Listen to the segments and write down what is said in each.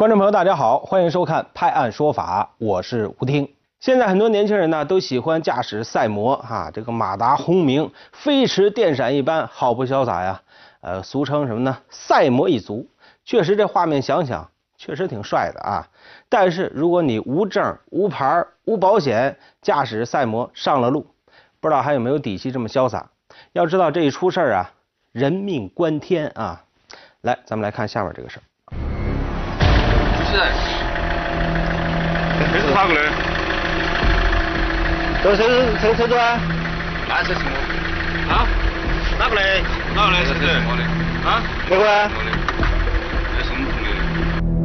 观众朋友，大家好，欢迎收看《拍案说法》，我是吴听。现在很多年轻人呢都喜欢驾驶赛摩，哈，这个马达轰鸣，飞驰电闪一般，好不潇洒呀。呃，俗称什么呢？赛摩一族。确实，这画面想想确实挺帅的啊。但是，如果你无证、无牌、无保险驾驶赛摩上了路，不知道还有没有底气这么潇洒？要知道，这一出事儿啊，人命关天啊。来，咱们来看下面这个事儿。是，这是哪个的？这车是谁车主啊？那车是我。啊？哪个嘞？哪个的？车是我的。啊？哪个啊？这是我们同的。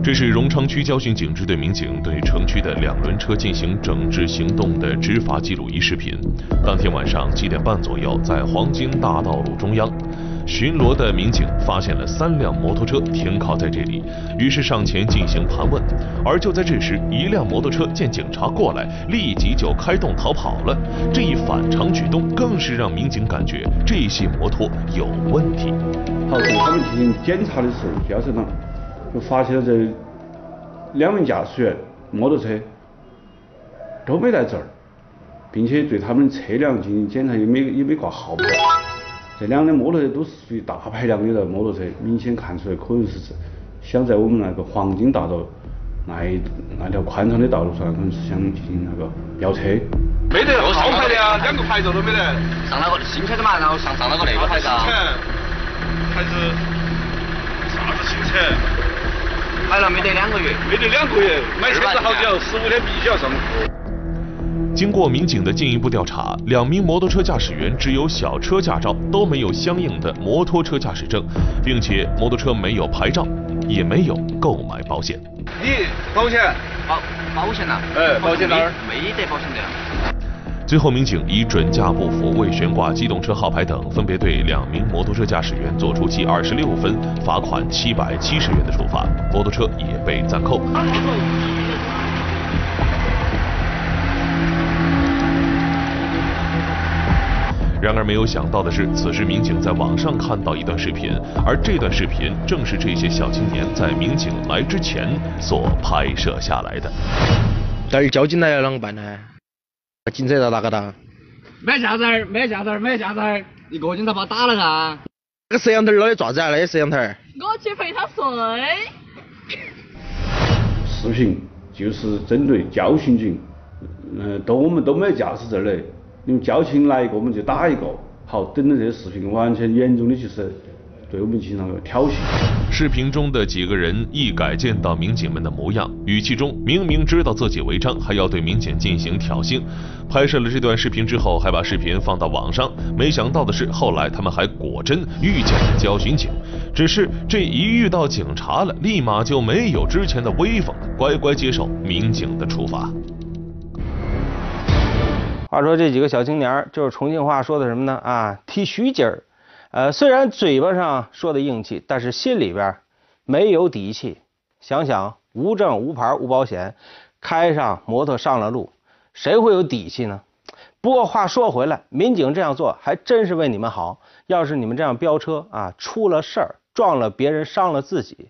这是荣昌区交巡警支队民警对城区的两轮车进行整治行动的执法记录仪视频。当天晚上七点半左右，在黄金大道路中央。巡逻的民警发现了三辆摩托车停靠在这里，于是上前进行盘问。而就在这时，一辆摩托车见警察过来，立即就开动逃跑了。这一反常举动，更是让民警感觉这些摩托有问题。好，对他们进行检查的时候，飙车党就发现了这两名驾驶员摩托车都没带证儿，并且对他们车辆进行检查也没也没挂号牌。这两辆摩托车都是属于大排量的摩托车，明显看出来可能是想在我们那个黄金大道那一那条宽敞的道路上，可能是想进行那个飙车。没得号牌的啊，两个牌照都没得。上那个新车的嘛，然后上上那个那个牌照。还是啥子新车？买了没得两个月。没得两个月，买车子好久，十五天必须要上路。经过民警的进一步调查，两名摩托车驾驶员只有小车驾照，都没有相应的摩托车驾驶证，并且摩托车没有牌照，也没有购买保险。你保险？保保险呐？哎，保险单儿？没得保险的呀。最后，民警以准驾不符、未悬挂机动车号牌等，分别对两名摩托车驾驶员作出记二十六分、罚款七百七十元的处罚，摩托车也被暂扣。然而没有想到的是，此时民警在网上看到一段视频，而这段视频正是这些小青年在民警来之前所拍摄下来的。但是交警来了，啷个办呢？警车在哪个档？没驾照，没驾照，没驾照，一个警察把我打了噻。那个摄像头拿的爪子啊？那些摄像头？我去陪他睡。视频就是针对交巡警，嗯，都我们都没驾驶证的。你们交警来一个，我们就打一个。好，等等这些视频完全严重的就是对我们进行那个挑衅。视频中的几个人一改见到民警们的模样，语气中明明知道自己违章，还要对民警进行挑衅。拍摄了这段视频之后，还把视频放到网上。没想到的是，后来他们还果真遇见了交巡警，只是这一遇到警察了，立马就没有之前的威风了，乖乖接受民警的处罚。话说这几个小青年就是重庆话说的什么呢？啊，提须筋儿。呃，虽然嘴巴上说的硬气，但是心里边没有底气。想想无证、无牌、无保险，开上摩托上了路，谁会有底气呢？不过话说回来，民警这样做还真是为你们好。要是你们这样飙车啊，出了事儿，撞了别人，伤了自己，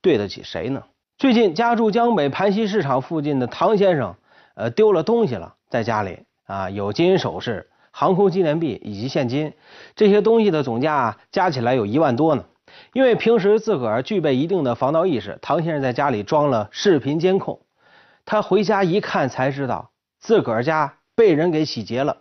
对得起谁呢？最近家住江北盘溪市场附近的唐先生，呃，丢了东西了，在家里。啊，有金银首饰、航空纪念币以及现金，这些东西的总价加起来有一万多呢。因为平时自个儿具备一定的防盗意识，唐先生在家里装了视频监控。他回家一看，才知道自个儿家被人给洗劫了。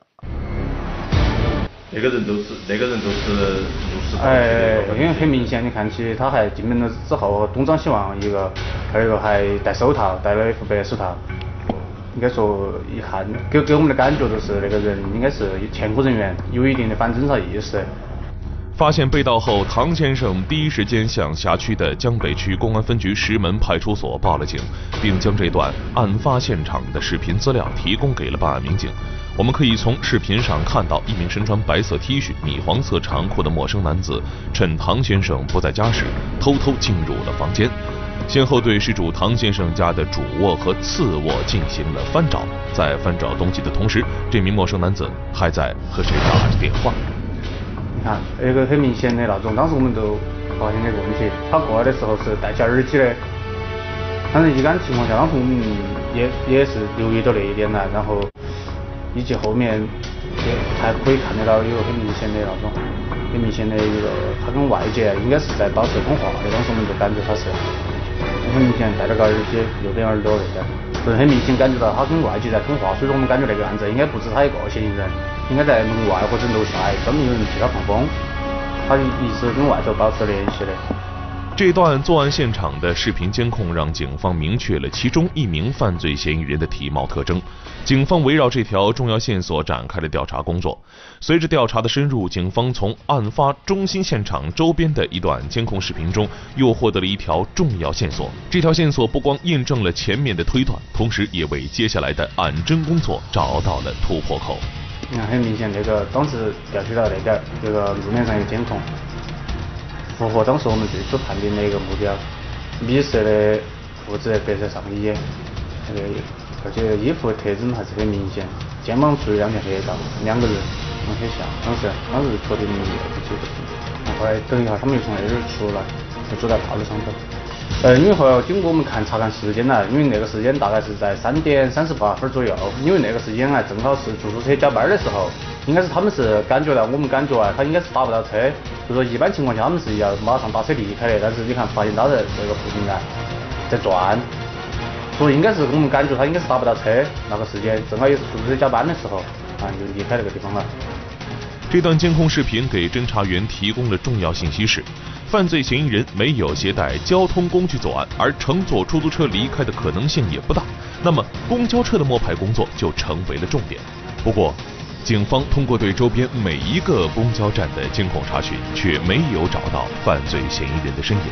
那个人都是那个人都是入室哎，因为很明显，你看起他还进门了之后东张西望一个，还有一个还戴手套，戴了一副白手套。应该说，一看给给我们的感觉就是那个人应该是前科人员，有一定的反侦查意识。发现被盗后，唐先生第一时间向辖区的江北区公安分局石门派出所报了警，并将这段案发现场的视频资料提供给了办案民警。我们可以从视频上看到，一名身穿白色 T 恤、米黄色长裤的陌生男子，趁唐先生不在家时，偷偷进入了房间。先后对失主唐先生家的主卧和次卧进行了翻找，在翻找东西的同时，这名陌生男子还在和谁打着电话。你看，那个很明显的那种，当时我们都发现那个问题，他过来的时候是戴起耳机的，反正一般情况下，当时我们也也是留意到那一点了，然后以及后面也还可以看得到有很明显的那种很明显的一个，他跟外界应该是在保持通话的，当时我们就感觉他是很明显戴了个耳机，右边耳朵那边，就是很明显感觉到他跟外界在通话，所以说我们感觉这个案子应该不止他一个嫌疑人，应该在门外或者楼下专门有人替他放风，他一直跟外头保持联系的。这段作案现场的视频监控让警方明确了其中一名犯罪嫌疑人的体貌特征。警方围绕这条重要线索展开了调查工作。随着调查的深入，警方从案发中心现场周边的一段监控视频中又获得了一条重要线索。这条线索不光印证了前面的推断，同时也为接下来的案侦工作找到了突破口。你看，很明显，那个当时调取到那点，这个路面上有监控。符合当时我们最初判定的一个目标，米色的裤子、白色上衣，那个而且衣服特征还是很明显，肩膀处有两条黑道，两个人很像，当时当时确定的不几个。后来等一下他们又从那儿出来，就走在道路上头。呃，因为后来经过我们看查看时间呢，因为那个时间大概是在三点三十八分左右，因为那个时间啊正好是出租车加班的时候。应该是他们是感觉到，我们感觉啊，他应该是打不到车，就说一般情况下他们是要马上打车离开的。但是你看，发现他在这个附近呢，在转，所以应该是我们感觉他应该是打不到车，那个时间正好也是出租车加班的时候，啊，就离开那个地方了。这段监控视频给侦查员提供了重要信息是，犯罪嫌疑人没有携带交通工具作案，而乘坐出租车离开的可能性也不大。那么，公交车的摸排工作就成为了重点。不过，警方通过对周边每一个公交站的监控查询，却没有找到犯罪嫌疑人的身影。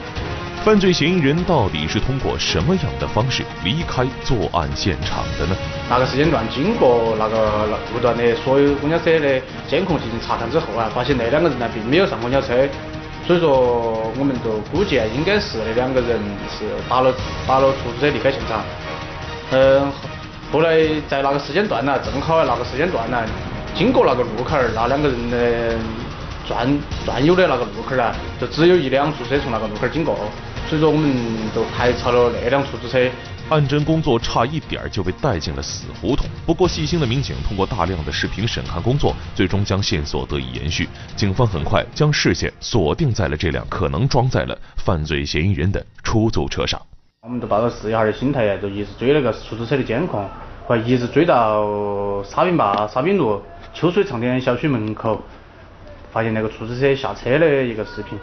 犯罪嫌疑人到底是通过什么样的方式离开作案现场的呢？那个时间段经过那个路段的所有公交车的监控进行查看之后啊，发现那两个人呢并没有上公交车，所以说我们就估计啊，应该是那两个人是打了打了出租车离开现场。嗯，后来在那个时间段呢，正好那个时间段呢。经过那个路口儿，那两个人的转转悠的那个路口儿啊，就只有一辆出租车从那个路口儿经过，所以说我们就排查了那辆出租车。案侦工作差一点就被带进了死胡同。不过细心的民警通过大量的视频审看工作，最终将线索得以延续。警方很快将视线锁定在了这辆可能装载了犯罪嫌疑人的出租车上。我们就抱着试一下的心态呀，就一直追那个出租车的监控，后来一直追到沙坪坝沙坪路。秋水长天小区门口，发现那个出租车下车的一个视频，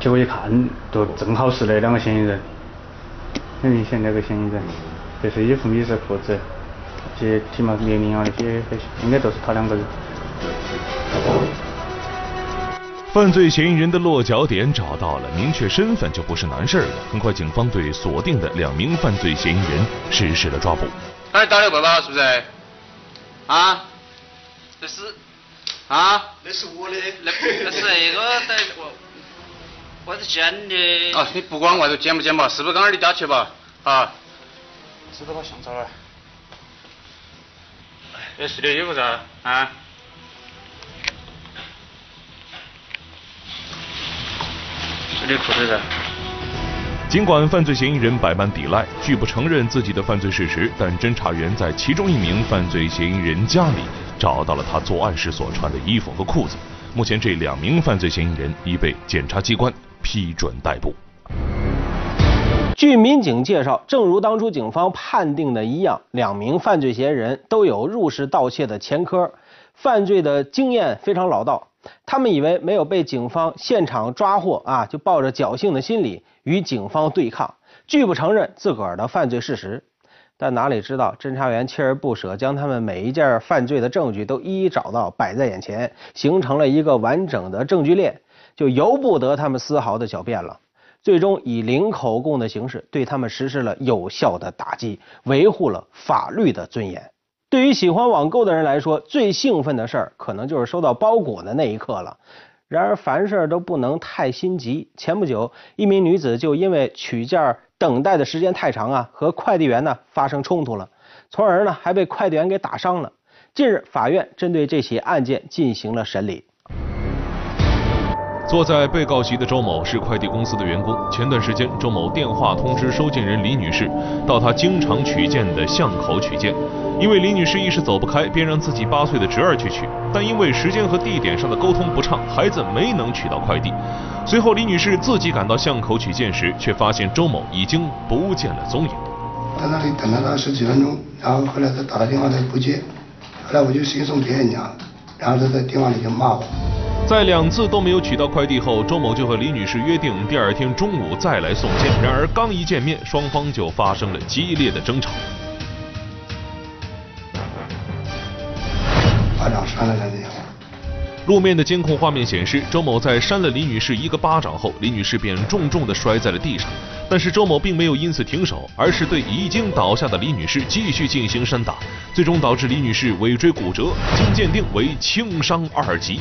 结果一看，就正好是那两个嫌疑人，很明显那个嫌疑人，白色衣服、米色裤子，这些体貌年龄啊那些，应该都是他两个人。犯罪嫌疑人的落脚点找到了，明确身份就不是难事了。很快，警方对锁定的两名犯罪嫌疑人实施了抓捕。哎，打的过吧？是不是？啊？这是啊？那是我的。那那是那个在外头捡的。啊，你不管外头捡不捡吧，是不是刚刚你打去吧？啊？知道把相册来。哎，是的衣服噻，啊？是的裤子噻。尽管犯罪嫌疑人百般抵赖，拒不承认自己的犯罪事实，但侦查员在其中一名犯罪嫌疑人家里找到了他作案时所穿的衣服和裤子。目前，这两名犯罪嫌疑人已被检察机关批准逮捕。据民警介绍，正如当初警方判定的一样，两名犯罪嫌疑人都有入室盗窃的前科，犯罪的经验非常老道。他们以为没有被警方现场抓获啊，就抱着侥幸的心理与警方对抗，拒不承认自个儿的犯罪事实。但哪里知道，侦查员锲而不舍，将他们每一件犯罪的证据都一一找到，摆在眼前，形成了一个完整的证据链，就由不得他们丝毫的狡辩了。最终以零口供的形式对他们实施了有效的打击，维护了法律的尊严。对于喜欢网购的人来说，最兴奋的事儿可能就是收到包裹的那一刻了。然而，凡事都不能太心急。前不久，一名女子就因为取件等待的时间太长啊，和快递员呢发生冲突了，从而呢还被快递员给打伤了。近日，法院针对这起案件进行了审理。坐在被告席的周某是快递公司的员工。前段时间，周某电话通知收件人李女士到他经常取件的巷口取件，因为李女士一时走不开，便让自己八岁的侄儿去取。但因为时间和地点上的沟通不畅，孩子没能取到快递。随后，李女士自己赶到巷口取件时，却发现周某已经不见了踪影。在那里等了他十几分钟，然后后来他打了电话他不接，后来我就先送别人家，然后他在电话里就骂我。在两次都没有取到快递后，周某就和李女士约定第二天中午再来送件。然而刚一见面，双方就发生了激烈的争吵。巴掌扇了两下。路面的监控画面显示，周某在扇了李女士一个巴掌后，李女士便重重的摔在了地上。但是周某并没有因此停手，而是对已经倒下的李女士继续进行扇打，最终导致李女士尾椎骨折，经鉴定为轻伤二级。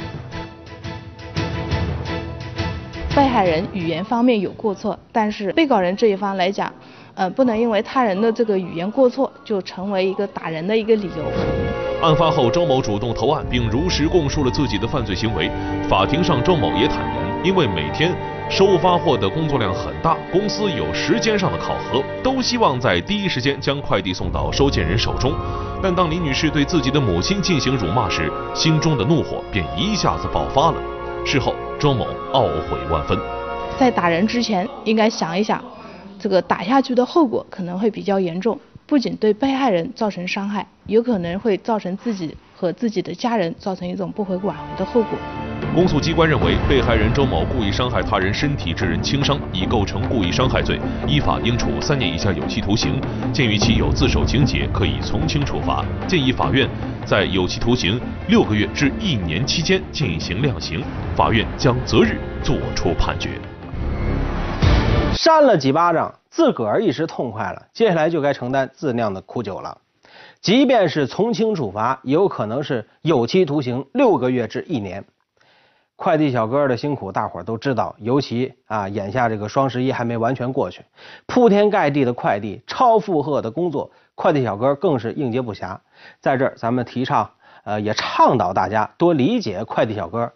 被害人语言方面有过错，但是被告人这一方来讲，呃，不能因为他人的这个语言过错就成为一个打人的一个理由。案发后，周某主动投案，并如实供述了自己的犯罪行为。法庭上，周某也坦言，因为每天收发货的工作量很大，公司有时间上的考核，都希望在第一时间将快递送到收件人手中。但当李女士对自己的母亲进行辱骂时，心中的怒火便一下子爆发了。事后，周某懊悔万分。在打人之前，应该想一想，这个打下去的后果可能会比较严重，不仅对被害人造成伤害，有可能会造成自己和自己的家人造成一种不可挽回的后果。公诉机关认为，被害人周某故意伤害他人身体致人轻伤，已构成故意伤害罪，依法应处三年以下有期徒刑。鉴于其有自首情节，可以从轻处罚，建议法院在有期徒刑六个月至一年期间进行量刑。法院将择日作出判决。扇了几巴掌，自个儿一时痛快了，接下来就该承担自酿的苦酒了。即便是从轻处罚，也有可能是有期徒刑六个月至一年。快递小哥的辛苦，大伙儿都知道。尤其啊，眼下这个双十一还没完全过去，铺天盖地的快递，超负荷的工作，快递小哥更是应接不暇。在这儿，咱们提倡，呃，也倡导大家多理解快递小哥。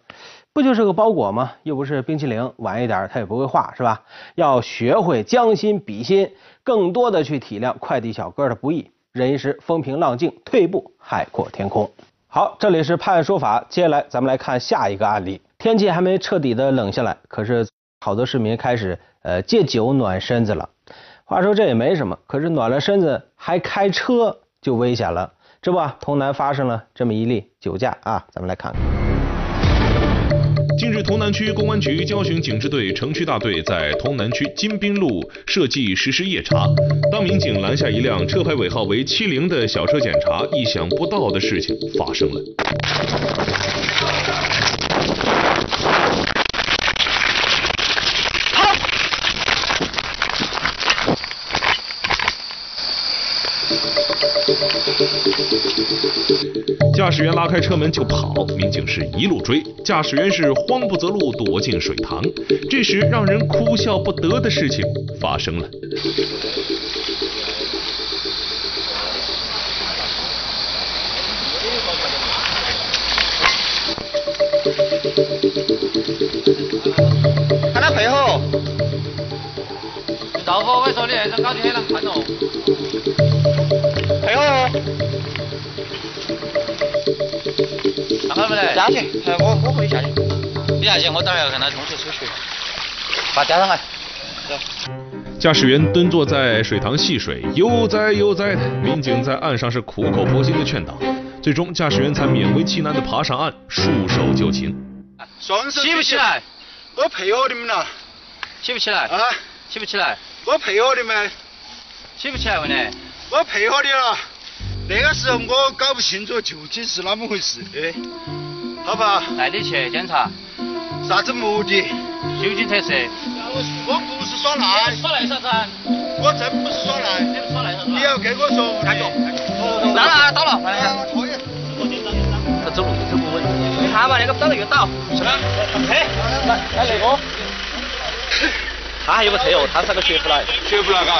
不就是个包裹吗？又不是冰淇淋，晚一点他也不会化，是吧？要学会将心比心，更多的去体谅快递小哥的不易，忍一时风平浪静，退一步海阔天空。好，这里是判案说法，接下来咱们来看下一个案例。天气还没彻底的冷下来，可是好多市民开始呃借酒暖身子了。话说这也没什么，可是暖了身子还开车就危险了。这不，潼南发生了这么一例酒驾啊，咱们来看看。近日，潼南区公安局交巡警支队城区大队在潼南区金滨路设计实施夜查。当民警拦下一辆车牌尾号为七零的小车检查，意想不到的事情发生了。驾驶员拉开车门就跑，民警是一路追，驾驶员是慌不择路躲进水塘。这时，让人哭笑不得的事情发生了。看他配合，赵哥，我说你那搞定了，看。哦。上来没得？下去，我我可以下去。你下去，我等会要跟他同学出去。把加上来。走。驾驶员蹲坐在水塘戏水，悠哉悠哉的。民警在岸上是苦口婆心的劝导，最终驾驶员才勉为其难的爬上岸，束手就擒。双手起不起来？我配合你们了。起不起来？啊？起不起来？我配合你们。起不起来问你？我配合你了。那个时候我搞不清楚究竟是哪么回事。哎，好吧。带你去检查。啥子目的？酒精测试。我不是耍赖。耍赖啥子？我真不是耍赖。你不耍赖啥子？你要跟我说。看着。到了，到了。他走路走不稳。你看嘛，那个倒了又倒。是吗？嘿，来来那个。他还有个车哦，他是个学富来。学富来嘎。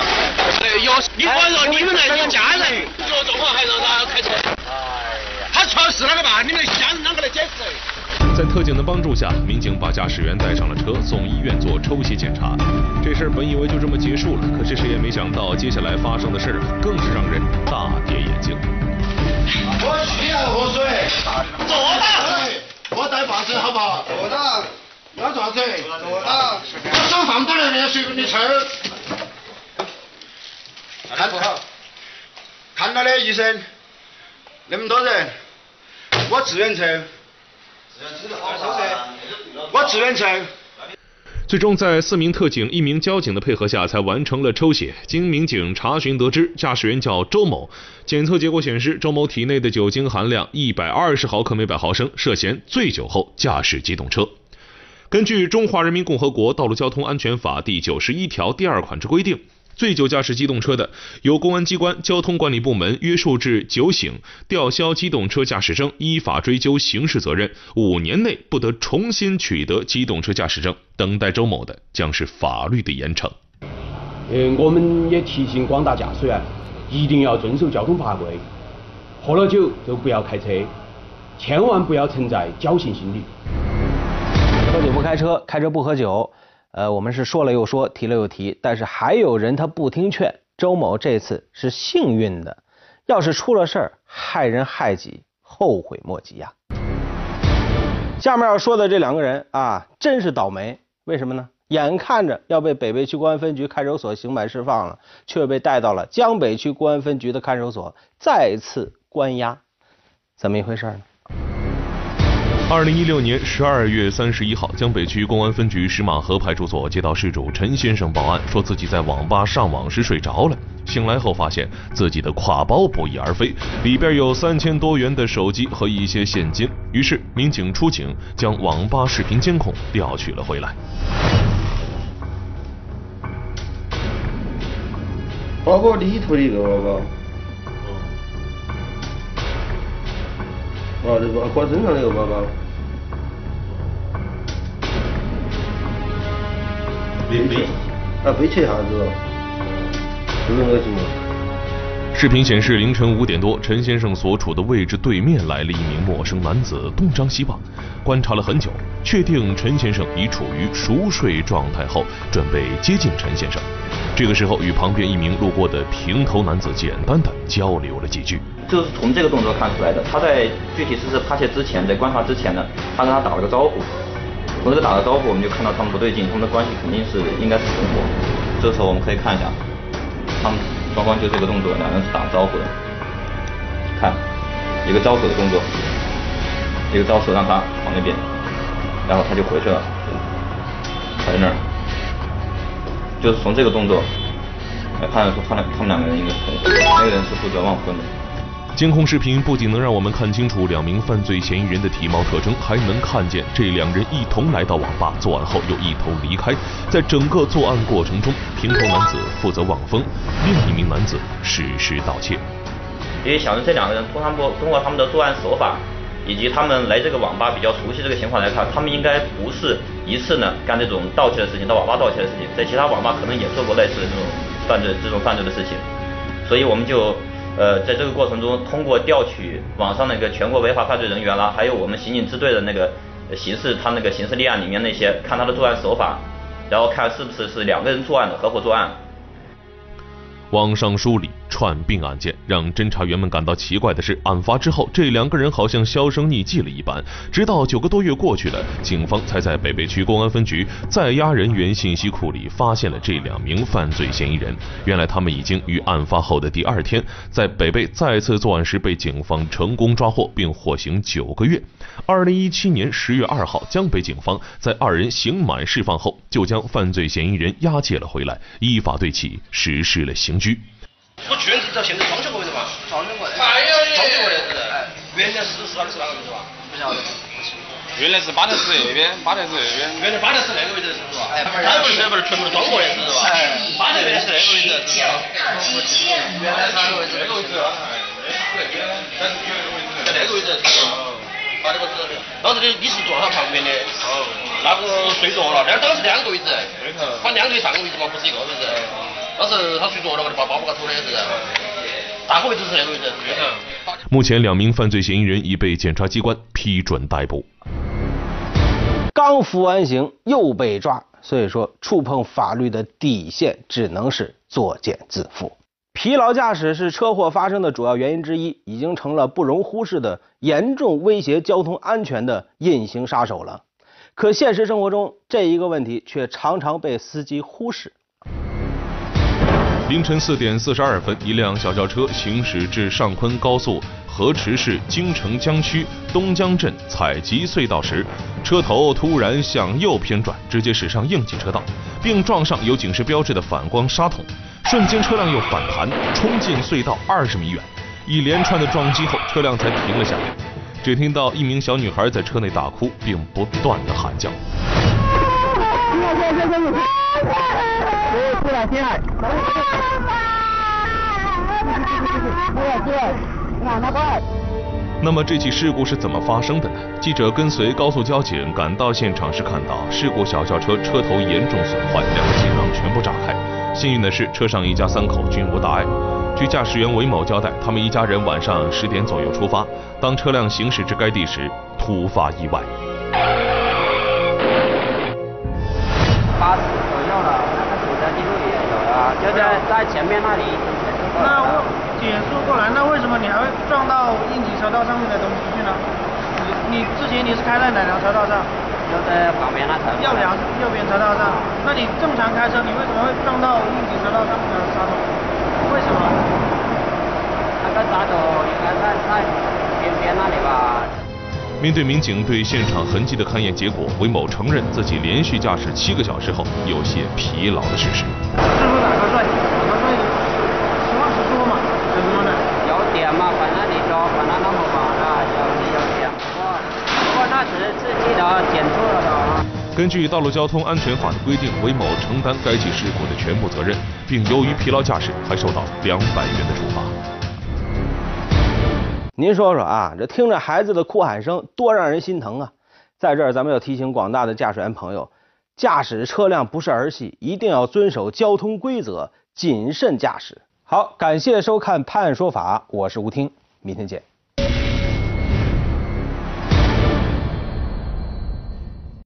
哎哟，你管着你们那些家人，做重话还让他开车。哎呀。他出事了个办？你们家人啷个来解释？在特警的帮助下，民警把驾驶员带上了车，送医院做抽血检查。这事儿本以为就这么结束了，可是谁也没想到，接下来发生的事儿更是让人大跌眼镜。我需要喝水，坐大，我带把子好不好？坐大，要做啥子？坐大，我手放到那边，随便你吃。看看到的医生，那么多人，我自愿抽。我自愿抽。最终，在四名特警、一名交警的配合下，才完成了抽血。经民警查询得知，驾驶员叫周某，检测结果显示，周某体内的酒精含量一百二十毫克每百毫升，涉嫌醉酒后驾驶机动车。根据《中华人民共和国道路交通安全法》第九十一条第二款之规定。醉酒驾驶机动车的，由公安机关交通管理部门约束至酒醒，吊销机动车驾驶证，依法追究刑事责任，五年内不得重新取得机动车驾驶证。等待周某的将是法律的严惩。呃，我们也提醒广大驾驶员，一定要遵守交通法规，喝了酒就不要开车，千万不要存在侥幸心理。喝酒不开车，开车不喝酒。呃，我们是说了又说，提了又提，但是还有人他不听劝。周某这次是幸运的，要是出了事儿，害人害己，后悔莫及呀。下面要说的这两个人啊，真是倒霉。为什么呢？眼看着要被北碚区公安分局看守所刑满释放了，却被带到了江北区公安分局的看守所，再次关押。怎么一回事呢？二零一六年十二月三十一号，江北区公安分局石马河派出所接到事主陈先生报案，说自己在网吧上网时睡着了，醒来后发现自己的挎包不翼而飞，里边有三千多元的手机和一些现金。于是民警出警，将网吧视频监控调取了回来。包包里头的一个包包。哦，这个挂身上那个包包。背背，啊背起啥子？不用恶心吗？视频显示，凌晨五点多，陈先生所处的位置对面来了一名陌生男子，东张西望，观察了很久，确定陈先生已处于熟睡状态后，准备接近陈先生。这个时候，与旁边一名路过的平头男子简单的交流了几句。就是从这个动作看出来的，他在具体实施扒窃之前，在观察之前呢，他跟他打了个招呼。从这打了招呼，我们就看到他们不对劲，他们的关系肯定是应该是同伙。这时候我们可以看一下，他们双方就这个动作，两人是打招呼的。看，一个招手的动作，一个招手让他往那边，然后他就回去了，还在那儿。就是从这个动作来判断出，他俩他们两个人应该是同伙，那个人是负责忘婚的。监控视频不仅能让我们看清楚两名犯罪嫌疑人的体貌特征，还能看见这两人一同来到网吧作案后又一同离开。在整个作案过程中，平头男子负责望风，另一名男子实施盗窃。因为想着这两个人通常通过他们的作案手法，以及他们来这个网吧比较熟悉这个情况来看，他们应该不是一次呢干这种盗窃的事情，到网吧盗窃的事情，在其他网吧可能也做过类似的这种犯罪这种犯罪的事情，所以我们就。呃，在这个过程中，通过调取网上那个全国违法犯罪人员啦，还有我们刑警支队的那个刑事，他那个刑事立案里面那些，看他的作案手法，然后看是不是是两个人作案的，合伙作案。网上梳理串并案件，让侦查员们感到奇怪的是，案发之后，这两个人好像销声匿迹了一般。直到九个多月过去了，警方才在北碚区公安分局在押人员信息库里发现了这两名犯罪嫌疑人。原来，他们已经于案发后的第二天，在北碚再次作案时被警方成功抓获，并获刑九个月。二零一七年十月二号，江北警方在二人刑满释放后，就将犯罪嫌疑人押解了回来，依法对其实施了刑拘。我去年到现在装修过没得嘛？装修过的。还有装修过的是原来是十号的是哪个位置吧？不晓得。原来是八台市那边，八台市那边。原来八台市那个位置是不是吧？哎，他不是不是全部都装过的是吧？哎，八台原来是那个位置是不原来是那个位置。那个位置。在那个位置。好的，我知道的。当时你你是坐他旁边的。哦。那个睡着了，那当时两个位置。对头。他两个上个位置嘛，不是一个位置。当时他睡着了，我就把包包给偷的是。大个位置是那个位置。目前，两名犯罪嫌疑人已被检察机关批准逮捕。刚服完刑又被抓，所以说触碰法律的底线只能是作茧自缚。疲劳驾驶是车祸发生的主要原因之一，已经成了不容忽视的严重威胁交通安全的隐形杀手了。可现实生活中，这一个问题却常常被司机忽视。凌晨四点四十二分，一辆小轿车行驶至上昆高速河池市京城江区东江镇采集隧道时，车头突然向右偏转，直接驶上应急车道，并撞上有警示标志的反光沙桶，瞬间车辆又反弹，冲进隧道二十米远。一连串的撞击后，车辆才停了下来。只听到一名小女孩在车内大哭，并不断的喊叫。那么这起事故是怎么发生的呢？记者跟随高速交警赶到现场时，看到事故小轿车车头严重损坏，两个气囊全部炸开。幸运的是，车上一家三口均无大碍。据驾驶员韦某交代，他们一家人晚上十点左右出发，当车辆行驶至该地时，突发意外。就在在前面那里。那我减速过来，那为什么你还会撞到应急车道上面的东西去呢？你你之前你是开在哪条车道上？就在旁边那条。右两右边车道上。那你正常开车，你为什么会撞到应急车道上面的沙土？为什么？那个沙土应该在在边边那里吧。面对民警对现场痕迹的勘验结果，韦某承认自己连续驾驶七个小时后有些疲劳的事实。师傅打瞌睡，打瞌睡，实话实说嘛，怎么呢？有点嘛，反正你说反正那么晚了，有是有点，不过不过那只是自己的减速了的。根据道路交通安全法的规定，韦某承担该起事故的全部责任，并由于疲劳驾驶还受到两百元的处罚。您说说啊，这听着孩子的哭喊声，多让人心疼啊！在这儿，咱们要提醒广大的驾驶员朋友，驾驶车辆不是儿戏，一定要遵守交通规则，谨慎驾驶。好，感谢收看《判案说法》，我是吴听，明天见。